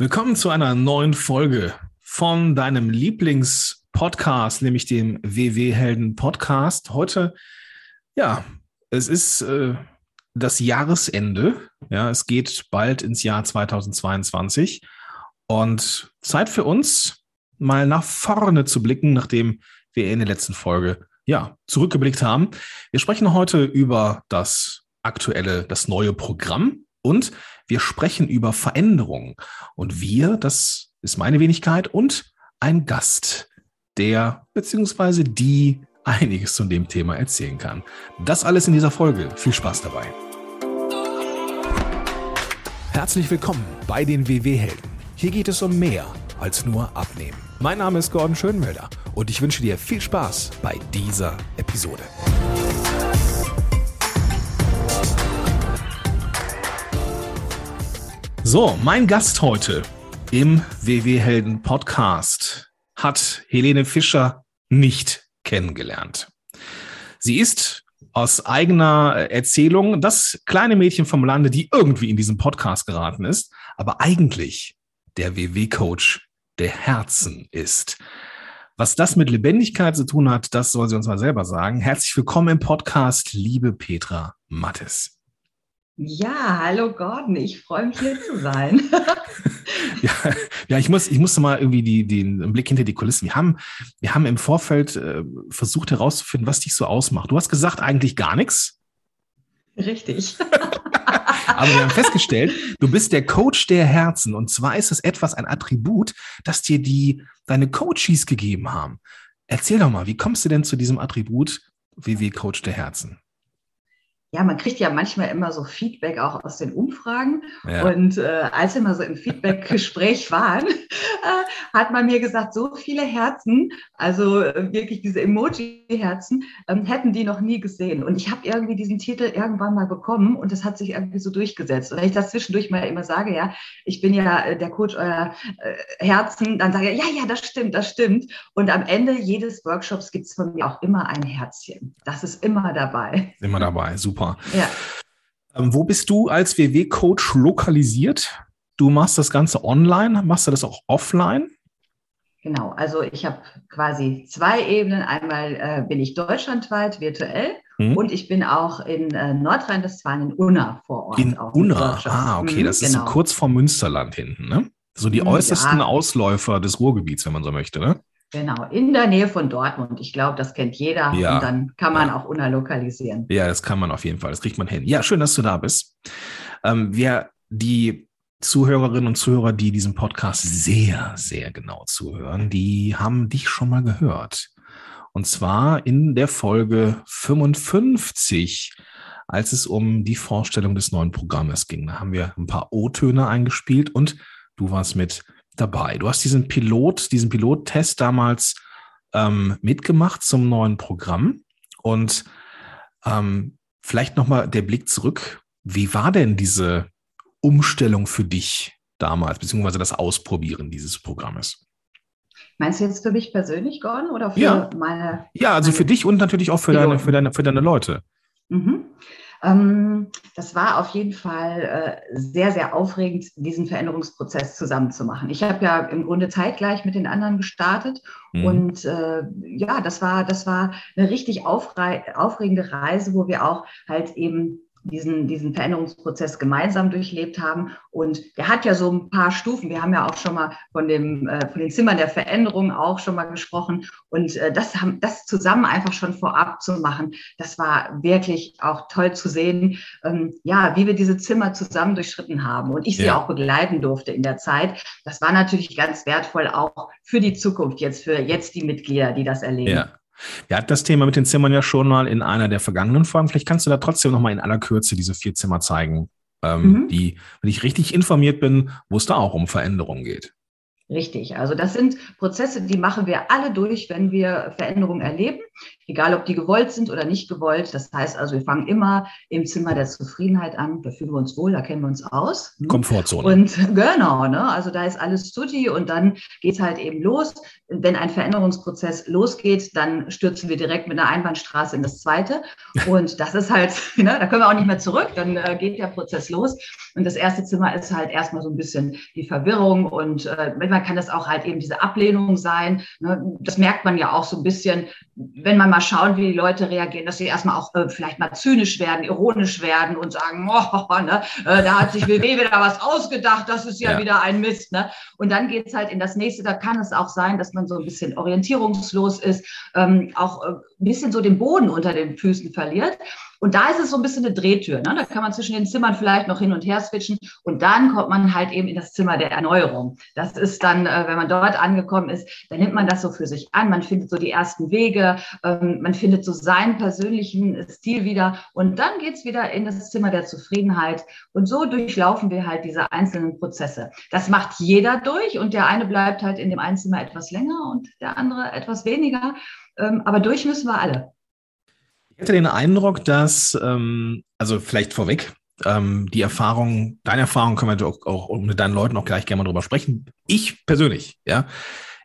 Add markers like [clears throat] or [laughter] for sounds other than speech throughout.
Willkommen zu einer neuen Folge von deinem Lieblingspodcast, nämlich dem WW Helden Podcast. Heute, ja, es ist äh, das Jahresende. Ja, es geht bald ins Jahr 2022 und Zeit für uns, mal nach vorne zu blicken, nachdem wir in der letzten Folge ja zurückgeblickt haben. Wir sprechen heute über das aktuelle, das neue Programm und wir sprechen über Veränderungen. Und wir, das ist meine Wenigkeit und ein Gast, der bzw. die einiges zu dem Thema erzählen kann. Das alles in dieser Folge. Viel Spaß dabei. Herzlich willkommen bei den WW-Helden. Hier geht es um mehr als nur Abnehmen. Mein Name ist Gordon Schönwelder und ich wünsche dir viel Spaß bei dieser Episode. So, mein Gast heute im WW Helden Podcast hat Helene Fischer nicht kennengelernt. Sie ist aus eigener Erzählung das kleine Mädchen vom Lande, die irgendwie in diesem Podcast geraten ist, aber eigentlich der WW-Coach der Herzen ist. Was das mit Lebendigkeit zu tun hat, das soll sie uns mal selber sagen. Herzlich willkommen im Podcast, liebe Petra Mattes. Ja, hallo Gordon, ich freue mich hier zu sein. [laughs] [laughs] ja, ja, ich muss, ich musste mal irgendwie die, den Blick hinter die Kulissen. Wir haben, wir haben im Vorfeld äh, versucht herauszufinden, was dich so ausmacht. Du hast gesagt, eigentlich gar nichts. Richtig. [laughs] Aber wir haben festgestellt, du bist der Coach der Herzen. Und zwar ist es etwas, ein Attribut, das dir die, deine Coaches gegeben haben. Erzähl doch mal, wie kommst du denn zu diesem Attribut WW Coach der Herzen? Ja, man kriegt ja manchmal immer so Feedback auch aus den Umfragen. Ja. Und äh, als wir mal so im Feedback-Gespräch [laughs] waren, äh, hat man mir gesagt, so viele Herzen, also äh, wirklich diese Emoji-Herzen, ähm, hätten die noch nie gesehen. Und ich habe irgendwie diesen Titel irgendwann mal bekommen und das hat sich irgendwie so durchgesetzt. Und wenn ich das zwischendurch mal immer sage, ja, ich bin ja äh, der Coach eurer äh, Herzen, dann sage ich, ja, ja, das stimmt, das stimmt. Und am Ende jedes Workshops gibt es von mir auch immer ein Herzchen. Das ist immer dabei. Immer dabei, super super. Ja. Ähm, wo bist du als WW-Coach lokalisiert? Du machst das Ganze online, machst du das auch offline? Genau, also ich habe quasi zwei Ebenen. Einmal äh, bin ich deutschlandweit virtuell hm. und ich bin auch in äh, Nordrhein-Westfalen in Unna vor Ort. In Unna, ah, okay, das ist so genau. kurz vor Münsterland hinten, ne? So die hm, äußersten ja. Ausläufer des Ruhrgebiets, wenn man so möchte, ne? Genau, in der Nähe von Dortmund. Ich glaube, das kennt jeder. Ja. Und dann kann man auch Unna lokalisieren. Ja, das kann man auf jeden Fall. Das kriegt man hin. Ja, schön, dass du da bist. Ähm, wir, die Zuhörerinnen und Zuhörer, die diesem Podcast sehr, sehr genau zuhören, die haben dich schon mal gehört. Und zwar in der Folge 55, als es um die Vorstellung des neuen Programmes ging. Da haben wir ein paar O-Töne eingespielt und du warst mit dabei. Du hast diesen Pilot, diesen Pilottest damals ähm, mitgemacht zum neuen Programm. Und ähm, vielleicht nochmal der Blick zurück. Wie war denn diese Umstellung für dich damals, beziehungsweise das Ausprobieren dieses Programmes? Meinst du jetzt für mich persönlich, Gordon, oder für ja. meine? Ja, also meine für dich und natürlich auch für deine, für deine, für deine Leute. Mhm. Ähm, das war auf jeden Fall äh, sehr, sehr aufregend, diesen Veränderungsprozess zusammen zu machen. Ich habe ja im Grunde zeitgleich mit den anderen gestartet mhm. und äh, ja, das war, das war eine richtig aufregende Reise, wo wir auch halt eben diesen, diesen Veränderungsprozess gemeinsam durchlebt haben. Und der hat ja so ein paar Stufen. Wir haben ja auch schon mal von, dem, äh, von den Zimmern der Veränderung auch schon mal gesprochen. Und äh, das, haben, das zusammen einfach schon vorab zu machen, das war wirklich auch toll zu sehen, ähm, ja, wie wir diese Zimmer zusammen durchschritten haben. Und ich sie ja. auch begleiten durfte in der Zeit. Das war natürlich ganz wertvoll auch für die Zukunft jetzt, für jetzt die Mitglieder, die das erleben. Ja. Wir hatten das Thema mit den Zimmern ja schon mal in einer der vergangenen Folgen. Vielleicht kannst du da trotzdem noch mal in aller Kürze diese vier Zimmer zeigen, ähm, mhm. die, wenn ich richtig informiert bin, wo es da auch um Veränderungen geht. Richtig. Also das sind Prozesse, die machen wir alle durch, wenn wir Veränderungen erleben. Egal ob die gewollt sind oder nicht gewollt. Das heißt also, wir fangen immer im Zimmer der Zufriedenheit an. Da fühlen wir uns wohl, da kennen wir uns aus. Hm? Komfortzone. Und [laughs] genau, ne? also da ist alles tutti und dann geht es halt eben los. Wenn ein Veränderungsprozess losgeht, dann stürzen wir direkt mit einer Einbahnstraße in das zweite. Und das ist halt, [laughs] ne, da können wir auch nicht mehr zurück, dann äh, geht der Prozess los. Und das erste Zimmer ist halt erstmal so ein bisschen die Verwirrung und äh, manchmal kann das auch halt eben diese Ablehnung sein. Ne? Das merkt man ja auch so ein bisschen, wenn man mal schaut, wie die Leute reagieren, dass sie erstmal auch äh, vielleicht mal zynisch werden, ironisch werden und sagen, [laughs] oh, ne, äh, da hat sich WW wieder was ausgedacht, das ist ja, ja. wieder ein Mist. Ne? Und dann geht es halt in das nächste, da kann es auch sein, dass man so ein bisschen orientierungslos ist, ähm, auch äh, ein bisschen so den Boden unter den Füßen verliert. Und da ist es so ein bisschen eine Drehtür. Ne? Da kann man zwischen den Zimmern vielleicht noch hin und her switchen. Und dann kommt man halt eben in das Zimmer der Erneuerung. Das ist dann, äh, wenn man dort angekommen ist, dann nimmt man das so für sich an. Man findet so die ersten Wege. Ähm, man findet so seinen persönlichen Stil wieder. Und dann geht's wieder in das Zimmer der Zufriedenheit. Und so durchlaufen wir halt diese einzelnen Prozesse. Das macht jeder durch. Und der eine bleibt halt in dem einen Zimmer etwas länger und der andere etwas weniger. Ähm, aber durch müssen wir alle. Ich hatte den Eindruck, dass, ähm, also vielleicht vorweg, ähm, die Erfahrung, deine Erfahrung können wir auch, auch mit deinen Leuten auch gleich gerne mal drüber sprechen. Ich persönlich, ja,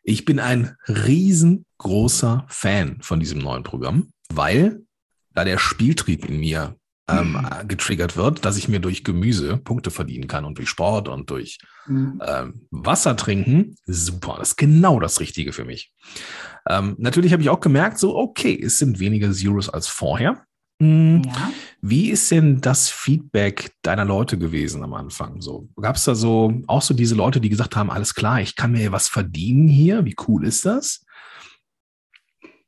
ich bin ein riesengroßer Fan von diesem neuen Programm, weil da der Spieltrieb in mir ähm, mhm. getriggert wird, dass ich mir durch Gemüse Punkte verdienen kann und durch Sport und durch mhm. ähm, Wasser trinken. Super, das ist genau das Richtige für mich. Ähm, natürlich habe ich auch gemerkt, so, okay, es sind weniger Zeros als vorher. Mhm. Ja. Wie ist denn das Feedback deiner Leute gewesen am Anfang? So, gab es da so auch so diese Leute, die gesagt haben, alles klar, ich kann mir was verdienen hier? Wie cool ist das?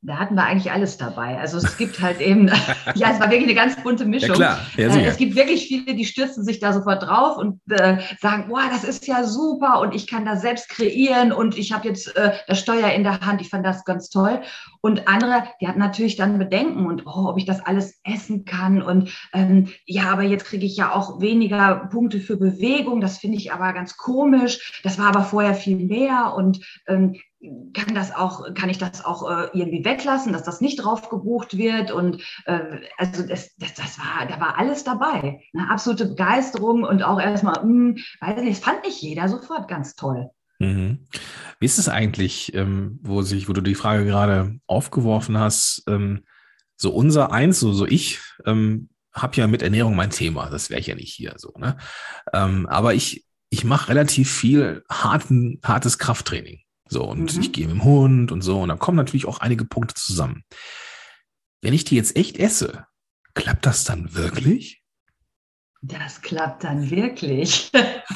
Da hatten wir eigentlich alles dabei. Also es gibt halt eben, [laughs] [laughs] ja, es war wirklich eine ganz bunte Mischung. Ja, klar. Ja, äh, es gibt wirklich viele, die stürzen sich da sofort drauf und äh, sagen, boah, das ist ja super und ich kann das selbst kreieren und ich habe jetzt äh, das Steuer in der Hand. Ich fand das ganz toll. Und andere, die hatten natürlich dann Bedenken und, oh, ob ich das alles essen kann und ähm, ja, aber jetzt kriege ich ja auch weniger Punkte für Bewegung. Das finde ich aber ganz komisch. Das war aber vorher viel mehr und ähm, kann das auch, kann ich das auch äh, irgendwie weglassen, dass das nicht drauf gebucht wird. Und äh, also das, das, das war, da war alles dabei. Eine absolute Begeisterung und auch erstmal, mh, hm, weiß nicht, fand nicht jeder sofort ganz toll. Mhm. Wie ist es eigentlich, ähm, wo sich, wo du die Frage gerade aufgeworfen hast, ähm, so unser Eins, so, so ich, ähm, habe ja mit Ernährung mein Thema, das wäre ich ja nicht hier so, ne? Ähm, aber ich, ich mache relativ viel harten, hartes Krafttraining. So, und mhm. ich gehe mit dem Hund und so. Und dann kommen natürlich auch einige Punkte zusammen. Wenn ich die jetzt echt esse, klappt das dann wirklich? Das klappt dann wirklich.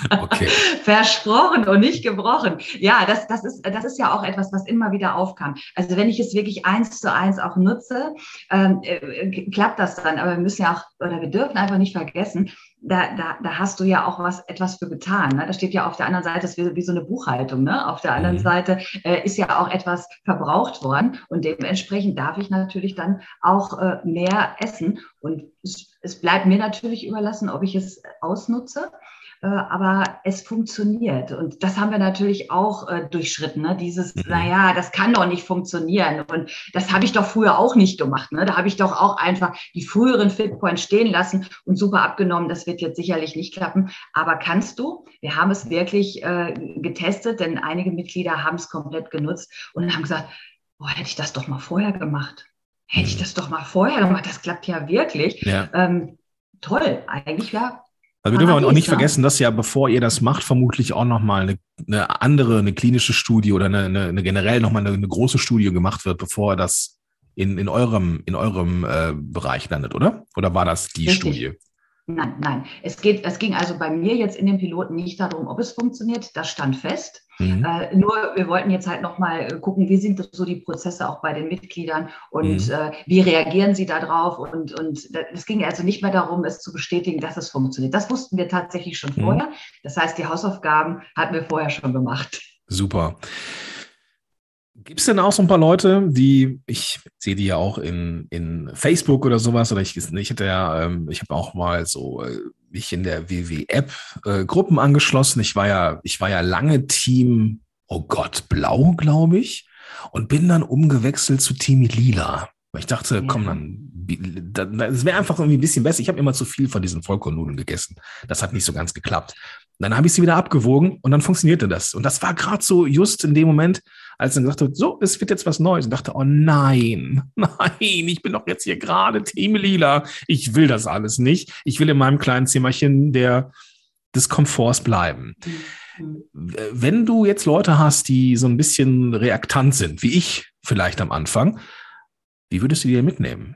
Okay. [laughs] Versprochen und nicht gebrochen. Ja, das, das, ist, das ist ja auch etwas, was immer wieder aufkam. Also wenn ich es wirklich eins zu eins auch nutze, ähm, äh, klappt das dann. Aber wir müssen ja auch, oder wir dürfen einfach nicht vergessen, da, da, da hast du ja auch was, etwas für getan. Ne? Da steht ja auf der anderen Seite, das ist wie, wie so eine Buchhaltung. Ne? Auf der anderen mhm. Seite äh, ist ja auch etwas verbraucht worden und dementsprechend darf ich natürlich dann auch äh, mehr essen. Und es, es bleibt mir natürlich überlassen, ob ich es ausnutze aber es funktioniert. Und das haben wir natürlich auch äh, durchschritten. Ne? Dieses, mhm. naja, das kann doch nicht funktionieren. Und das habe ich doch früher auch nicht gemacht. Ne? Da habe ich doch auch einfach die früheren Fitpoints stehen lassen und super abgenommen. Das wird jetzt sicherlich nicht klappen. Aber kannst du? Wir haben es wirklich äh, getestet, denn einige Mitglieder haben es komplett genutzt und haben gesagt, boah, hätte ich das doch mal vorher gemacht. Hätte ich mhm. das doch mal vorher gemacht. Das klappt ja wirklich. Ja. Ähm, toll. Eigentlich ja also wir dürfen auch nicht vergessen, dass ja, bevor ihr das macht, vermutlich auch nochmal eine, eine andere, eine klinische Studie oder eine, eine, eine generell nochmal eine, eine große Studie gemacht wird, bevor das in, in eurem, in eurem äh, Bereich landet, oder? Oder war das die Richtig. Studie? Nein, nein. Es, geht, es ging also bei mir jetzt in dem Piloten nicht darum, ob es funktioniert. Das stand fest. Mhm. Äh, nur wir wollten jetzt halt nochmal äh, gucken, wie sind so die Prozesse auch bei den Mitgliedern und mhm. äh, wie reagieren sie darauf. Und, und es ging also nicht mehr darum, es zu bestätigen, dass es funktioniert. Das wussten wir tatsächlich schon mhm. vorher. Das heißt, die Hausaufgaben hatten wir vorher schon gemacht. Super. Gibt es denn auch so ein paar Leute, die, ich sehe die ja auch in, in Facebook oder sowas, oder ich, ich ja, ähm, ich habe auch mal so äh, mich in der WW-App äh, Gruppen angeschlossen. Ich war ja, ich war ja lange Team, oh Gott, blau, glaube ich, und bin dann umgewechselt zu Team Lila. Weil ich dachte, ja. komm, dann, das wäre einfach irgendwie ein bisschen besser. Ich habe immer zu viel von diesen Vollkornnudeln gegessen. Das hat nicht so ganz geklappt. Dann habe ich sie wieder abgewogen und dann funktionierte das. Und das war gerade so just in dem Moment, als dann gesagt hat, so, es wird jetzt was Neues. Und dachte, oh nein, [laughs] nein, ich bin doch jetzt hier gerade Team Lila. Ich will das alles nicht. Ich will in meinem kleinen Zimmerchen der, des Komforts bleiben. Mhm. Wenn du jetzt Leute hast, die so ein bisschen reaktant sind, wie ich vielleicht am Anfang, wie würdest du die mitnehmen?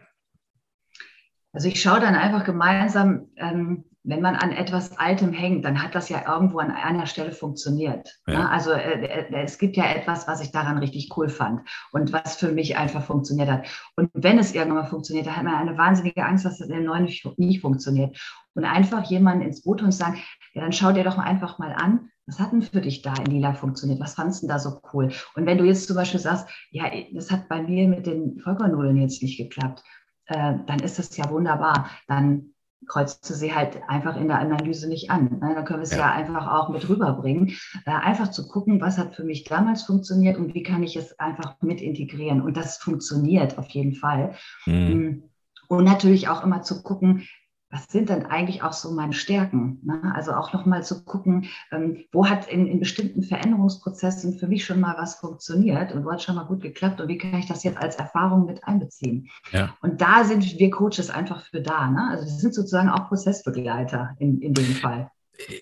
Also ich schaue dann einfach gemeinsam, ähm, wenn man an etwas Altem hängt, dann hat das ja irgendwo an einer Stelle funktioniert. Ja. Ne? Also äh, äh, es gibt ja etwas, was ich daran richtig cool fand und was für mich einfach funktioniert hat. Und wenn es irgendwann mal funktioniert, dann hat man eine wahnsinnige Angst, dass das in neuen nicht, nicht funktioniert. Und einfach jemanden ins Boot und sagen, ja, dann schau dir doch mal einfach mal an, was hat denn für dich da in Lila funktioniert? Was fandest du da so cool? Und wenn du jetzt zum Beispiel sagst, ja, das hat bei mir mit den Vollkornnudeln jetzt nicht geklappt, äh, dann ist das ja wunderbar. Dann kreuzt du sie halt einfach in der Analyse nicht an. Ne? Dann können wir es ja. ja. einfach auch mit rüberbringen. Äh, einfach zu gucken, was hat für mich damals funktioniert und wie kann ich es einfach mit integrieren. Und das funktioniert auf jeden Fall. Mhm. Und natürlich auch immer zu gucken, was sind denn eigentlich auch so meine Stärken? Ne? Also auch nochmal zu gucken, ähm, wo hat in, in, bestimmten Veränderungsprozessen für mich schon mal was funktioniert und wo hat schon mal gut geklappt und wie kann ich das jetzt als Erfahrung mit einbeziehen? Ja. Und da sind wir Coaches einfach für da. Ne? Also wir sind sozusagen auch Prozessbegleiter in, in dem Fall.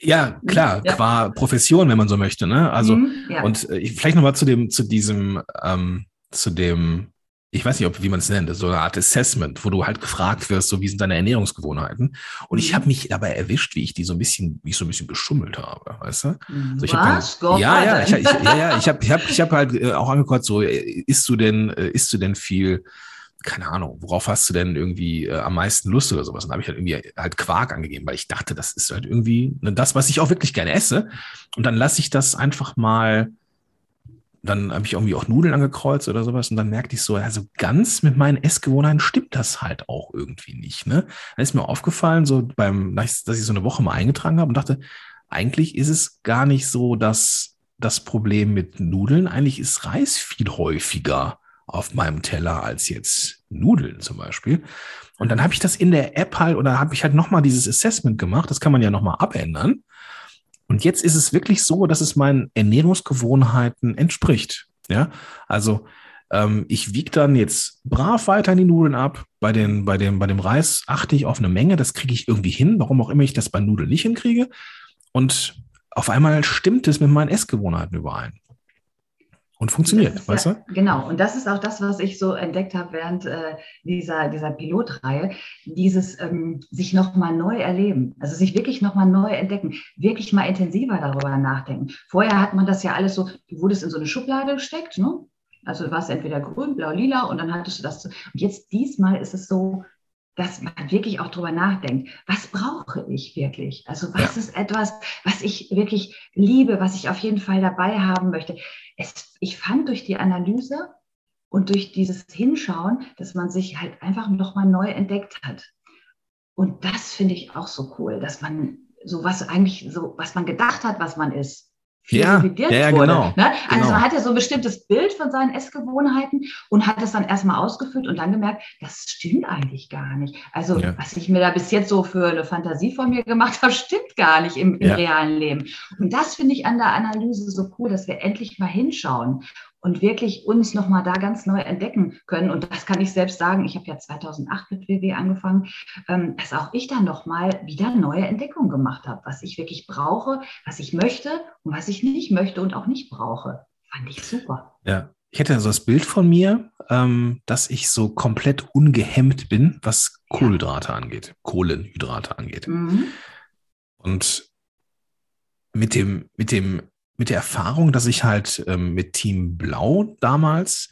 Ja, klar, ja. qua Profession, wenn man so möchte. Ne? Also mhm, ja. und äh, vielleicht nochmal zu dem, zu diesem, ähm, zu dem ich weiß nicht, ob, wie man es nennt, so eine Art Assessment, wo du halt gefragt wirst, so wie sind deine Ernährungsgewohnheiten. Und ich habe mich dabei erwischt, wie ich die so ein bisschen, wie ich so ein bisschen geschummelt habe, weißt du? Also ich Was? Dann, ja, ja, ich, ich, ja, ja, ich habe, [laughs] ich habe, ich habe halt äh, auch angeguckt, so äh, isst du denn, äh, isst du denn viel? Keine Ahnung, worauf hast du denn irgendwie äh, am meisten Lust oder sowas? Und da habe ich halt irgendwie halt Quark angegeben, weil ich dachte, das ist halt irgendwie ne, das, was ich auch wirklich gerne esse. Und dann lasse ich das einfach mal dann habe ich irgendwie auch Nudeln angekreuzt oder sowas und dann merkte ich so, also ganz mit meinen Essgewohnheiten stimmt das halt auch irgendwie nicht. Ne? Dann ist mir aufgefallen, so beim, dass ich so eine Woche mal eingetragen habe und dachte, eigentlich ist es gar nicht so, dass das Problem mit Nudeln, eigentlich ist Reis viel häufiger auf meinem Teller als jetzt Nudeln zum Beispiel. Und dann habe ich das in der App halt oder habe ich halt nochmal dieses Assessment gemacht. Das kann man ja nochmal abändern. Und jetzt ist es wirklich so, dass es meinen Ernährungsgewohnheiten entspricht. Ja, also ähm, ich wiege dann jetzt brav weiter die Nudeln ab. Bei, den, bei, dem, bei dem Reis achte ich auf eine Menge, das kriege ich irgendwie hin, warum auch immer ich das bei Nudeln nicht hinkriege. Und auf einmal stimmt es mit meinen Essgewohnheiten überein und funktioniert, weißt ja, du? Genau, und das ist auch das, was ich so entdeckt habe während äh, dieser, dieser Pilotreihe, dieses ähm, sich nochmal neu erleben, also sich wirklich nochmal neu entdecken, wirklich mal intensiver darüber nachdenken. Vorher hat man das ja alles so, du wurdest in so eine Schublade gesteckt, ne? Also du warst entweder grün, blau, lila und dann hattest du das. Und jetzt diesmal ist es so, dass man wirklich auch darüber nachdenkt, was brauche ich wirklich? Also was ja. ist etwas, was ich wirklich liebe, was ich auf jeden Fall dabei haben möchte? Es, ich fand durch die Analyse und durch dieses Hinschauen, dass man sich halt einfach nochmal neu entdeckt hat. Und das finde ich auch so cool, dass man so was eigentlich so, was man gedacht hat, was man ist, ja, ja, ja, wurde. Genau, ne? Also genau. man hat ja so ein bestimmtes Bild von seinen Essgewohnheiten und hat es dann erstmal ausgefüllt und dann gemerkt, das stimmt eigentlich gar nicht. Also ja. was ich mir da bis jetzt so für eine Fantasie von mir gemacht habe, [laughs] stimmt gar nicht im, im realen Leben. Und das finde ich an der Analyse so cool, dass wir endlich mal hinschauen und wirklich uns nochmal da ganz neu entdecken können. Und das kann ich selbst sagen. Ich habe ja 2008 mit WW angefangen, ähm, dass auch ich dann nochmal wieder neue Entdeckungen gemacht habe, was ich wirklich brauche, was ich möchte und was ich nicht möchte und auch nicht brauche. Fand ich super. Ja. Ich hätte so das Bild von mir, ähm, dass ich so komplett ungehemmt bin, was Kohlenhydrate angeht, Kohlenhydrate angeht. Mhm. Und mit dem, mit dem mit der Erfahrung, dass ich halt ähm, mit Team Blau damals,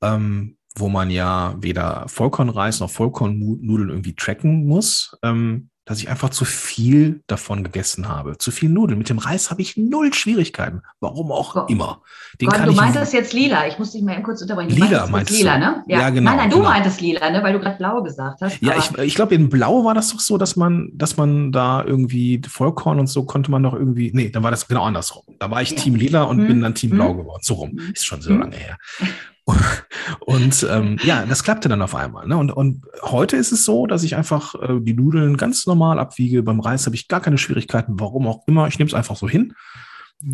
ähm, wo man ja weder Vollkornreis noch Vollkornnudeln irgendwie tracken muss, ähm, dass ich einfach zu viel davon gegessen habe. Zu viel Nudeln. Mit dem Reis habe ich null Schwierigkeiten. Warum auch Gott. immer. Den Gott, du meintest jetzt lila. Ich muss dich mal kurz unterbrechen. Lila meinst lila, du? ne? Ja, ja genau. Nein, nein, du genau. meintest lila, ne? Weil du gerade blau gesagt hast. Ja, ich, ich glaube, in blau war das doch so, dass man, dass man da irgendwie Vollkorn und so konnte man doch irgendwie, nee, dann war das genau andersrum. Da war ich ja. Team lila und hm. bin dann Team hm. blau geworden. So rum. Hm. Ist schon so hm. lange her. [laughs] Und ähm, ja, das klappte dann auf einmal. Ne? Und, und heute ist es so, dass ich einfach äh, die Nudeln ganz normal abwiege. Beim Reis habe ich gar keine Schwierigkeiten, warum auch immer. Ich nehme es einfach so hin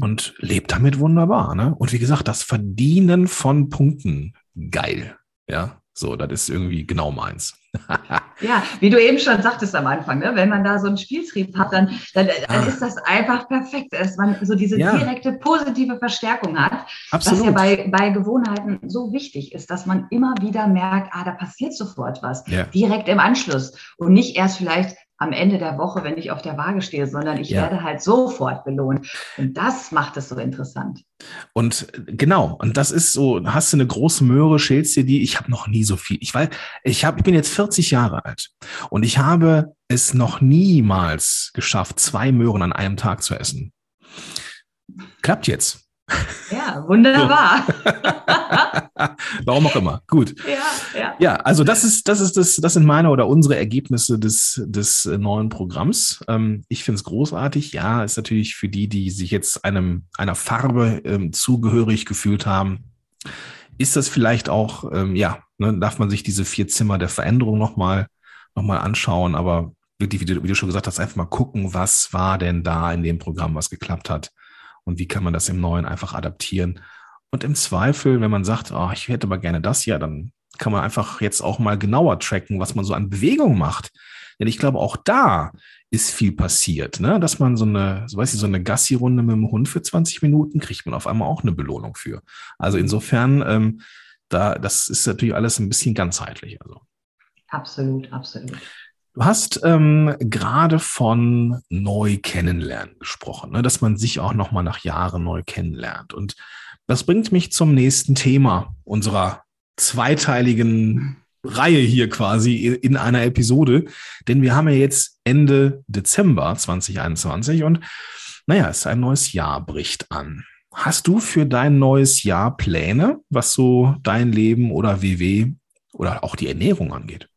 und lebe damit wunderbar. Ne? Und wie gesagt, das Verdienen von Punkten, geil. Ja, so, das ist irgendwie genau meins. [laughs] ja, wie du eben schon sagtest am Anfang, ne? wenn man da so einen Spieltrieb hat, dann, dann, dann ist das einfach perfekt, dass man so diese ja. direkte positive Verstärkung hat, Absolut. was ja bei, bei Gewohnheiten so wichtig ist, dass man immer wieder merkt, ah, da passiert sofort was, ja. direkt im Anschluss und nicht erst vielleicht am Ende der Woche, wenn ich auf der Waage stehe, sondern ich ja. werde halt sofort belohnt. Und das macht es so interessant. Und genau, und das ist so, hast du eine große Möhre, schälst dir die, ich habe noch nie so viel. Ich weiß, ich habe, ich bin jetzt 40 Jahre alt und ich habe es noch niemals geschafft, zwei Möhren an einem Tag zu essen. Klappt jetzt. Ja, wunderbar. [laughs] Warum auch immer. Gut. Ja, ja. ja, also das ist, das ist das, das sind meine oder unsere Ergebnisse des, des neuen Programms. Ähm, ich finde es großartig. Ja, ist natürlich für die, die sich jetzt einem, einer Farbe ähm, zugehörig gefühlt haben, ist das vielleicht auch, ähm, ja, ne, darf man sich diese vier Zimmer der Veränderung nochmal noch mal anschauen, aber wirklich, wie du, wie du schon gesagt hast, einfach mal gucken, was war denn da in dem Programm, was geklappt hat und wie kann man das im Neuen einfach adaptieren. Und im Zweifel, wenn man sagt, oh, ich hätte aber gerne das, ja, dann kann man einfach jetzt auch mal genauer tracken, was man so an Bewegung macht. Denn ich glaube, auch da ist viel passiert, ne? dass man so eine, so weiß ich, so eine Gassi-Runde mit dem Hund für 20 Minuten kriegt man auf einmal auch eine Belohnung für. Also insofern, ähm, da, das ist natürlich alles ein bisschen ganzheitlich. Also. Absolut, absolut. Du hast ähm, gerade von neu kennenlernen gesprochen, ne? dass man sich auch noch mal nach Jahren neu kennenlernt. Und das bringt mich zum nächsten Thema unserer zweiteiligen Reihe hier quasi in einer Episode. Denn wir haben ja jetzt Ende Dezember 2021 und naja, es ist ein neues Jahr bricht an. Hast du für dein neues Jahr Pläne, was so dein Leben oder WW oder auch die Ernährung angeht?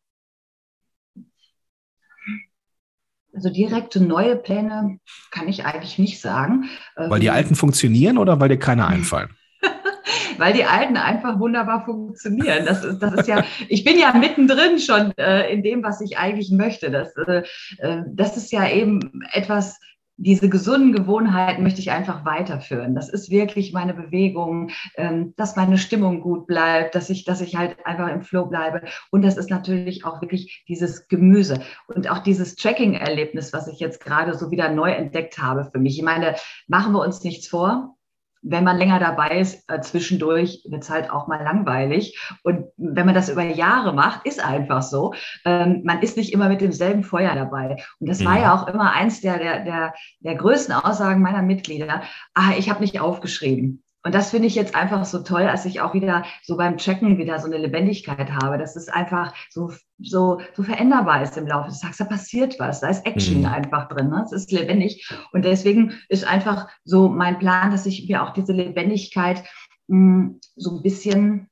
Also direkte neue Pläne kann ich eigentlich nicht sagen. Weil die ähm, alten funktionieren oder weil dir keine einfallen? [laughs] weil die alten einfach wunderbar funktionieren. Das ist, das ist ja, ich bin ja mittendrin schon äh, in dem, was ich eigentlich möchte. Das, äh, äh das ist ja eben etwas, diese gesunden Gewohnheiten möchte ich einfach weiterführen. Das ist wirklich meine Bewegung, ähm, dass meine Stimmung gut bleibt, dass ich, dass ich halt einfach im Flow bleibe. Und das ist natürlich auch wirklich dieses Gemüse und auch dieses Tracking-Erlebnis, was ich jetzt gerade so wieder neu entdeckt habe für mich. Ich meine, machen wir uns nichts vor wenn man länger dabei ist, äh, zwischendurch wird es halt auch mal langweilig. Und wenn man das über Jahre macht, ist einfach so. Ähm, man ist nicht immer mit demselben Feuer dabei. Und das mhm. war ja auch immer eins der, der, der, der größten Aussagen meiner Mitglieder. Ah, ich habe nicht aufgeschrieben. Und das finde ich jetzt einfach so toll, als ich auch wieder so beim Checken wieder so eine Lebendigkeit habe, dass es einfach so, so, so veränderbar ist im Laufe des Tages. Da passiert was, da ist Action mhm. einfach drin, ne? es ist lebendig. Und deswegen ist einfach so mein Plan, dass ich mir auch diese Lebendigkeit mh, hm, so ein bisschen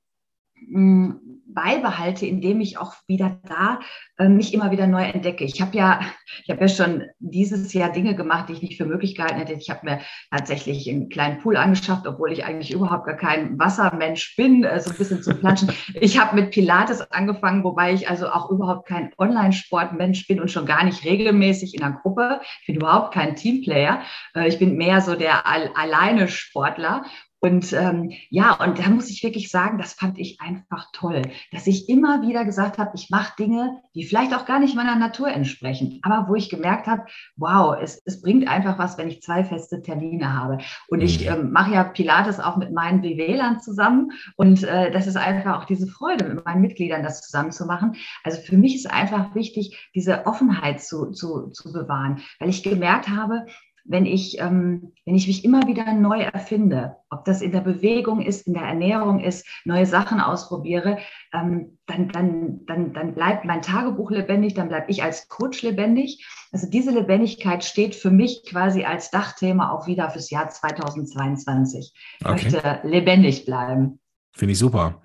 mh, hm, beibehalte, indem ich auch wieder da äh, mich immer wieder neu entdecke. Ich habe ja, ich habe ja schon dieses Jahr Dinge gemacht, die ich nicht für möglich gehalten hätte. Ich habe mir tatsächlich einen kleinen Pool angeschafft, obwohl ich eigentlich überhaupt gar kein Wassermensch bin, äh, so ein bisschen zu planschen. Ich habe mit Pilates angefangen, wobei ich also auch überhaupt kein Online-Sportmensch bin und schon gar nicht regelmäßig in einer Gruppe. Ich bin überhaupt kein Teamplayer. Äh, ich bin mehr so der alleine Sportler und ähm, ja, und da muss ich wirklich sagen, das fand ich einfach toll, dass ich immer wieder gesagt habe, ich mache Dinge, die vielleicht auch gar nicht meiner Natur entsprechen, aber wo ich gemerkt habe, wow, es, es bringt einfach was, wenn ich zwei feste Termine habe. Und ich mhm. ähm, mache ja Pilates auch mit meinen BWLern zusammen und äh, das ist einfach auch diese Freude, mit meinen Mitgliedern das zusammen zu machen. Also für mich ist einfach wichtig, diese Offenheit zu, zu, zu bewahren, weil ich gemerkt habe, wenn ich, ähm, wenn ich mich immer wieder neu erfinde, ob das in der Bewegung ist, in der Ernährung ist, neue Sachen ausprobiere, ähm, dann, dann, dann, dann bleibt mein Tagebuch lebendig, dann bleibe ich als Coach lebendig. Also diese Lebendigkeit steht für mich quasi als Dachthema auch wieder fürs Jahr 2022. Ich okay. möchte lebendig bleiben. Finde ich super.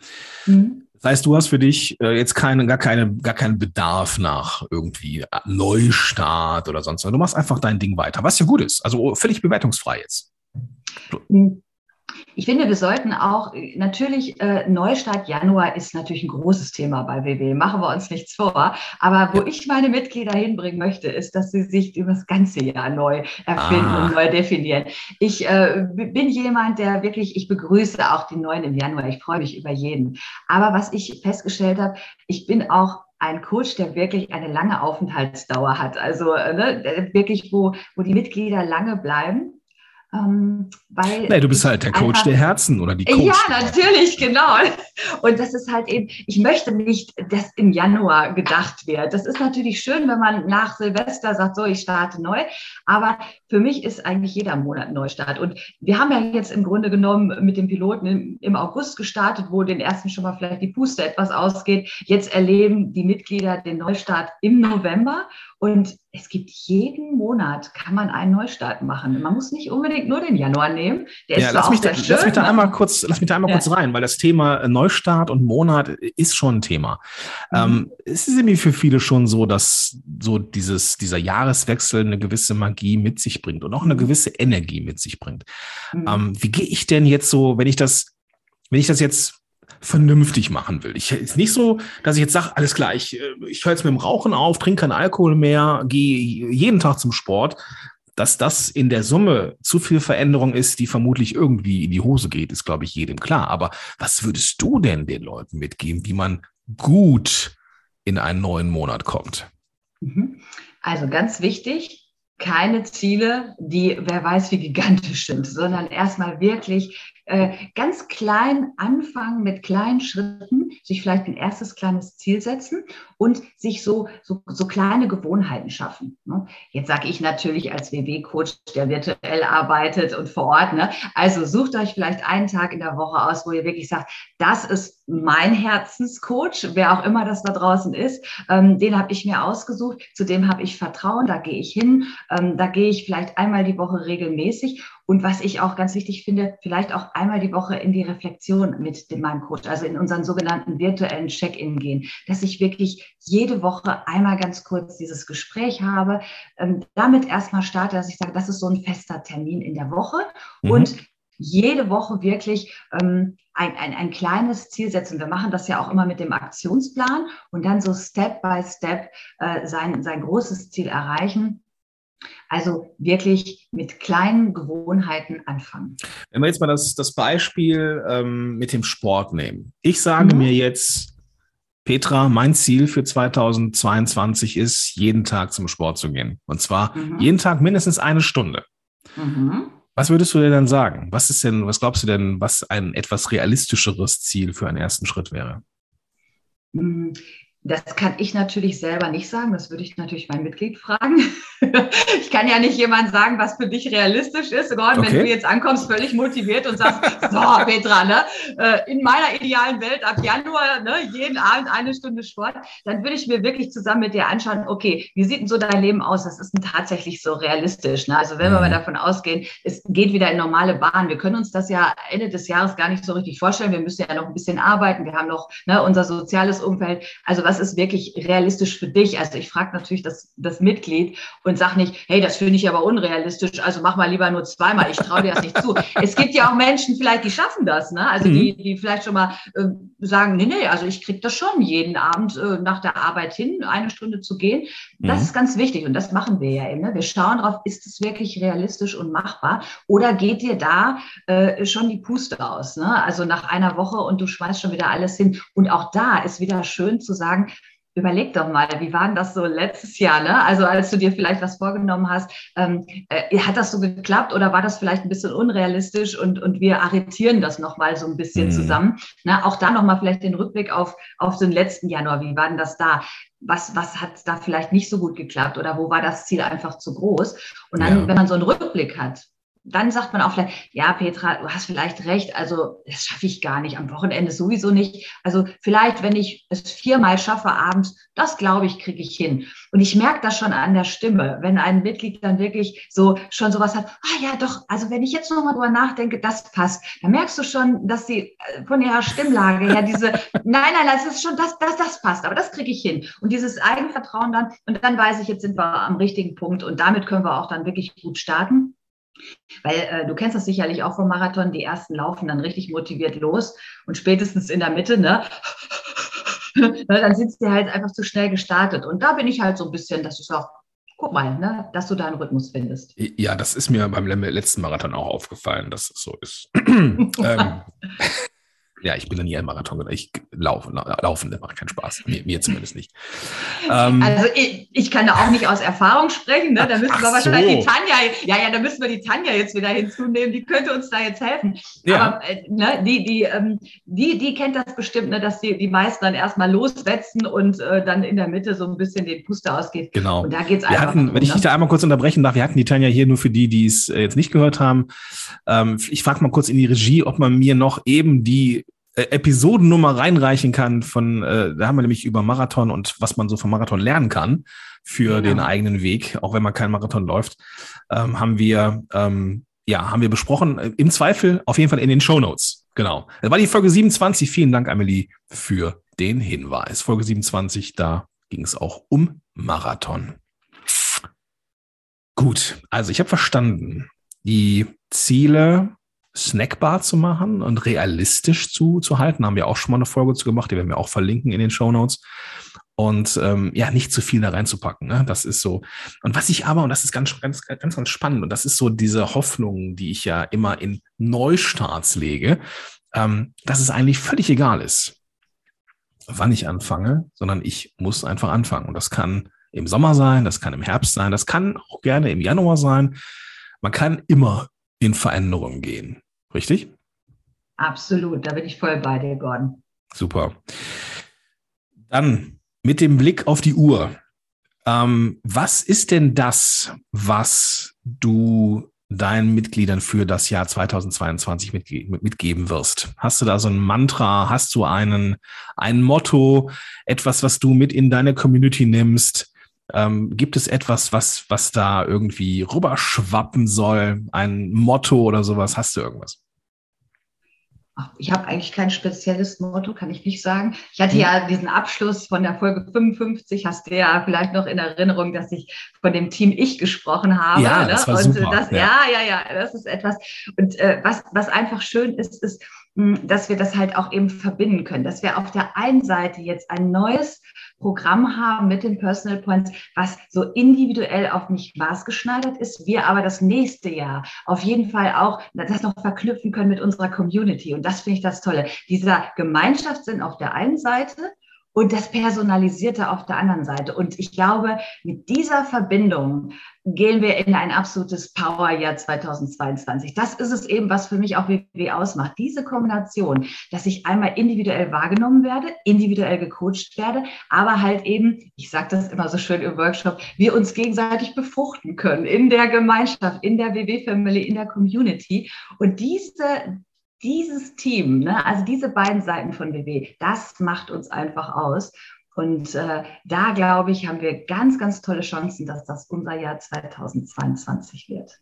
Mhm. Das heißt, du hast für dich äh, jetzt keine, gar, keine, gar keinen Bedarf nach irgendwie Neustart oder sonst was. Du machst einfach dein Ding weiter, was ja gut ist. Also völlig bewertungsfrei jetzt. Hm. Ich finde, wir sollten auch natürlich äh, Neustart Januar ist natürlich ein großes Thema bei WW. Machen wir uns nichts vor. Aber wo ich meine Mitglieder hinbringen möchte, ist, dass sie sich über das ganze Jahr neu erfinden ah. und neu definieren. Ich äh, bin jemand, der wirklich, ich begrüße auch die Neuen im Januar. Ich freue mich über jeden. Aber was ich festgestellt habe, ich bin auch ein Coach, der wirklich eine lange Aufenthaltsdauer hat. Also äh, ne, wirklich, wo, wo die Mitglieder lange bleiben. Ähm, weil nee, du bist halt der Coach einfach, der Herzen oder die Coach. Ja, natürlich, genau. Und das ist halt eben, ich möchte nicht, dass im Januar gedacht wird. Das ist natürlich schön, wenn man nach Silvester sagt, so, ich starte neu. Aber für mich ist eigentlich jeder Monat Neustart. Und wir haben ja jetzt im Grunde genommen mit dem Piloten im, im August gestartet, wo den ersten schon mal vielleicht die Puste etwas ausgeht. Jetzt erleben die Mitglieder den Neustart im November. Und es gibt jeden Monat, kann man einen Neustart machen. Man muss nicht unbedingt nur den Januar nehmen. Der ja, ist lass, mich da, schön, lass mich da einmal kurz, lass mich da einmal ja. kurz rein, weil das Thema Neustart und Monat ist schon ein Thema. Mhm. Ähm, es ist irgendwie für viele schon so, dass so dieses, dieser Jahreswechsel eine gewisse Magie mit sich bringt und auch eine mhm. gewisse Energie mit sich bringt. Mhm. Ähm, wie gehe ich denn jetzt so, wenn ich das, wenn ich das jetzt vernünftig machen will. Ich ist nicht so, dass ich jetzt sage, alles klar, ich, äh, ich höre jetzt mit dem Rauchen auf, trinke keinen Alkohol mehr, gehe jeden Tag zum Sport. Dass das in der Summe zu viel Veränderung ist, die vermutlich irgendwie in die Hose geht, ist, glaube ich, jedem klar. Aber was würdest du denn den Leuten mitgeben, wie man gut in einen neuen Monat kommt? Mhm. Also ganz wichtig, keine Ziele, die wer weiß wie gigantisch sind, sondern erstmal wirklich ganz klein anfangen mit kleinen Schritten, sich vielleicht ein erstes kleines Ziel setzen und sich so, so, so kleine Gewohnheiten schaffen. Ne? Jetzt sage ich natürlich als WW-Coach, der virtuell arbeitet und vor Ort, ne? also sucht euch vielleicht einen Tag in der Woche aus, wo ihr wirklich sagt, das ist mein Herzenscoach, wer auch immer das da draußen ist, ähm, den habe ich mir ausgesucht, zu dem habe ich Vertrauen, da gehe ich hin, ähm, da gehe ich vielleicht einmal die Woche regelmäßig und was ich auch ganz wichtig finde, vielleicht auch einmal die Woche in die Reflexion mit dem, meinem Coach, also in unseren sogenannten virtuellen Check-in gehen, dass ich wirklich jede Woche einmal ganz kurz dieses Gespräch habe, ähm, damit erstmal starte, dass ich sage, das ist so ein fester Termin in der Woche mhm. und jede Woche wirklich ähm, ein, ein, ein kleines Ziel setzen. Wir machen das ja auch immer mit dem Aktionsplan und dann so Step by Step äh, sein, sein großes Ziel erreichen. Also wirklich mit kleinen Gewohnheiten anfangen. Wenn wir jetzt mal das, das Beispiel ähm, mit dem Sport nehmen. Ich sage mhm. mir jetzt, Petra, mein Ziel für 2022 ist, jeden Tag zum Sport zu gehen. Und zwar mhm. jeden Tag mindestens eine Stunde. Mhm. Was würdest du dir dann sagen? Was ist denn, was glaubst du denn, was ein etwas realistischeres Ziel für einen ersten Schritt wäre? Das kann ich natürlich selber nicht sagen. Das würde ich natürlich mein Mitglied fragen. [laughs] ich kann ja nicht jemand sagen, was für dich realistisch ist. Gott, okay. wenn du jetzt ankommst, völlig motiviert und sagst, [laughs] so, Petra, ne, äh, in meiner idealen Welt ab Januar, ne, jeden Abend eine Stunde Sport, dann würde ich mir wirklich zusammen mit dir anschauen, okay, wie sieht denn so dein Leben aus? Das ist denn tatsächlich so realistisch. Ne? Also wenn wir mal mhm. davon ausgehen, es geht wieder in normale Bahn. Wir können uns das ja Ende des Jahres gar nicht so richtig vorstellen. Wir müssen ja noch ein bisschen arbeiten. Wir haben noch ne, unser soziales Umfeld. Also was ist wirklich realistisch für dich? Also ich frage natürlich das, das Mitglied und sage nicht, hey, das finde ich aber unrealistisch, also mach mal lieber nur zweimal, ich traue dir das nicht zu. [laughs] Es gibt ja auch Menschen vielleicht, die schaffen das, ne? also mhm. die, die vielleicht schon mal äh, sagen, nee, nee, also ich kriege das schon jeden Abend äh, nach der Arbeit hin, eine Stunde zu gehen. Das mhm. ist ganz wichtig und das machen wir ja eben. Ne? Wir schauen drauf, ist es wirklich realistisch und machbar oder geht dir da äh, schon die Puste aus? Ne? Also nach einer Woche und du schmeißt schon wieder alles hin. Und auch da ist wieder schön zu sagen, Überleg doch mal, wie war denn das so letztes Jahr, ne? Also als du dir vielleicht was vorgenommen hast, ähm, äh, hat das so geklappt oder war das vielleicht ein bisschen unrealistisch und, und wir arretieren das nochmal so ein bisschen mhm. zusammen? Ne? Auch da nochmal vielleicht den Rückblick auf, auf den letzten Januar, wie war denn das da? Was, was hat da vielleicht nicht so gut geklappt oder wo war das Ziel einfach zu groß? Und dann, ja. wenn man so einen Rückblick hat, dann sagt man auch vielleicht, ja, Petra, du hast vielleicht recht, also das schaffe ich gar nicht, am Wochenende sowieso nicht. Also vielleicht, wenn ich es viermal schaffe abends, das glaube ich, kriege ich hin. Und ich merke das schon an der Stimme, wenn ein Mitglied dann wirklich so schon sowas hat, ah ja, doch, also wenn ich jetzt nochmal drüber nachdenke, das passt, dann merkst du schon, dass sie äh, von ihrer Stimmlage her diese, [laughs] nein, nein, das ist schon, das, das, das passt, aber das kriege ich hin. Und dieses Eigenvertrauen dann, und dann weiß ich, jetzt sind wir am richtigen Punkt und damit können wir auch dann wirklich gut starten. Weil äh, du kennst das sicherlich auch vom Marathon, die ersten laufen dann richtig motiviert los und spätestens in der Mitte, ne, [laughs] ne dann sind sie halt einfach zu schnell gestartet. Und da bin ich halt so ein bisschen, dass ich sage, guck mal, ne, dass du deinen Rhythmus findest. Ja, das ist mir beim letzten Marathon auch aufgefallen, dass es so ist. [clears throat] ähm, [laughs] ja, ich bin ja nie ein Marathon. Ich laufe, laufen, das macht keinen Spaß. Mir, mir zumindest nicht. Ähm, also ich, ich, kann da auch nicht aus Erfahrung sprechen. Ne? Da müssen wir wahrscheinlich so. die Tanja, ja, ja, da müssen wir die Tanja jetzt wieder hinzunehmen. Die könnte uns da jetzt helfen. Ja. Aber äh, ne, die, die, ähm, die, die kennt das bestimmt, ne, dass die, die meisten dann erstmal loswetzen und äh, dann in der Mitte so ein bisschen den Puster ausgeht. Genau. Und da geht's einfach. Hatten, um, wenn ich ne? dich da einmal kurz unterbrechen darf, wir hatten die Tanja hier nur für die, die es äh, jetzt nicht gehört haben. Ähm, ich frage mal kurz in die Regie, ob man mir noch eben die äh, Episodennummer reinreichen kann von, äh, da haben wir nämlich über Marathon und was man so vom Marathon lernen kann für genau. den eigenen Weg, auch wenn man keinen Marathon läuft, ähm, haben wir, ähm, ja, haben wir besprochen. Im Zweifel auf jeden Fall in den Show Notes. Genau. Das war die Folge 27. Vielen Dank, Amelie, für den Hinweis. Folge 27, da ging es auch um Marathon. Gut, also ich habe verstanden, die Ziele snackbar zu machen und realistisch zu, zu halten. Haben wir auch schon mal eine Folge zu gemacht, die werden wir auch verlinken in den Show Notes. Und ähm, ja, nicht zu viel da reinzupacken. Ne? Das ist so. Und was ich aber, und das ist ganz, ganz, ganz, ganz spannend, und das ist so diese Hoffnung, die ich ja immer in Neustarts lege, ähm, dass es eigentlich völlig egal ist, wann ich anfange, sondern ich muss einfach anfangen. Und das kann im Sommer sein, das kann im Herbst sein, das kann auch gerne im Januar sein. Man kann immer in Veränderung gehen. Richtig? Absolut, da bin ich voll bei dir, Gordon. Super. Dann mit dem Blick auf die Uhr. Ähm, was ist denn das, was du deinen Mitgliedern für das Jahr 2022 mitge mitgeben wirst? Hast du da so ein Mantra? Hast du einen, ein Motto? Etwas, was du mit in deine Community nimmst? Ähm, gibt es etwas, was, was da irgendwie rüberschwappen soll? Ein Motto oder sowas? Hast du irgendwas? Ich habe eigentlich kein spezielles Motto, kann ich nicht sagen. Ich hatte ja diesen Abschluss von der Folge 55, hast du ja vielleicht noch in Erinnerung, dass ich von dem Team Ich gesprochen habe. Ja, das ne? war und super. Das, ja. ja, ja, ja, das ist etwas. Und äh, was, was einfach schön ist, ist, dass wir das halt auch eben verbinden können, dass wir auf der einen Seite jetzt ein neues Programm haben mit den Personal Points, was so individuell auf mich maßgeschneidert ist, wir aber das nächste Jahr auf jeden Fall auch das noch verknüpfen können mit unserer Community. Und das finde ich das Tolle. Dieser Gemeinschaftssinn auf der einen Seite und das Personalisierte auf der anderen Seite. Und ich glaube, mit dieser Verbindung gehen wir in ein absolutes Powerjahr 2022. Das ist es eben, was für mich auch WW ausmacht. Diese Kombination, dass ich einmal individuell wahrgenommen werde, individuell gecoacht werde, aber halt eben, ich sage das immer so schön im Workshop, wir uns gegenseitig befruchten können in der Gemeinschaft, in der WW-Family, in der Community. Und diese, dieses Team, ne, also diese beiden Seiten von WW, das macht uns einfach aus. Und äh, da, glaube ich, haben wir ganz, ganz tolle Chancen, dass das unser Jahr 2022 wird.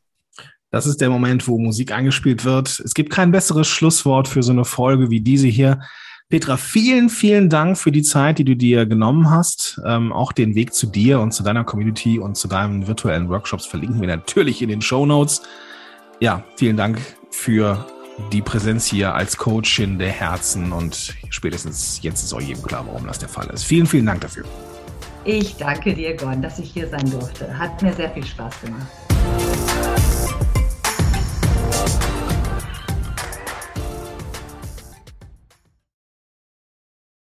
Das ist der Moment, wo Musik eingespielt wird. Es gibt kein besseres Schlusswort für so eine Folge wie diese hier. Petra, vielen, vielen Dank für die Zeit, die du dir genommen hast. Ähm, auch den Weg zu dir und zu deiner Community und zu deinen virtuellen Workshops verlinken wir natürlich in den Show Notes. Ja, vielen Dank für die Präsenz hier als Coachin der Herzen und spätestens jetzt ist auch jedem klar, warum das der Fall ist. Vielen, vielen Dank dafür. Ich danke dir, Gordon, dass ich hier sein durfte. Hat mir sehr viel Spaß gemacht.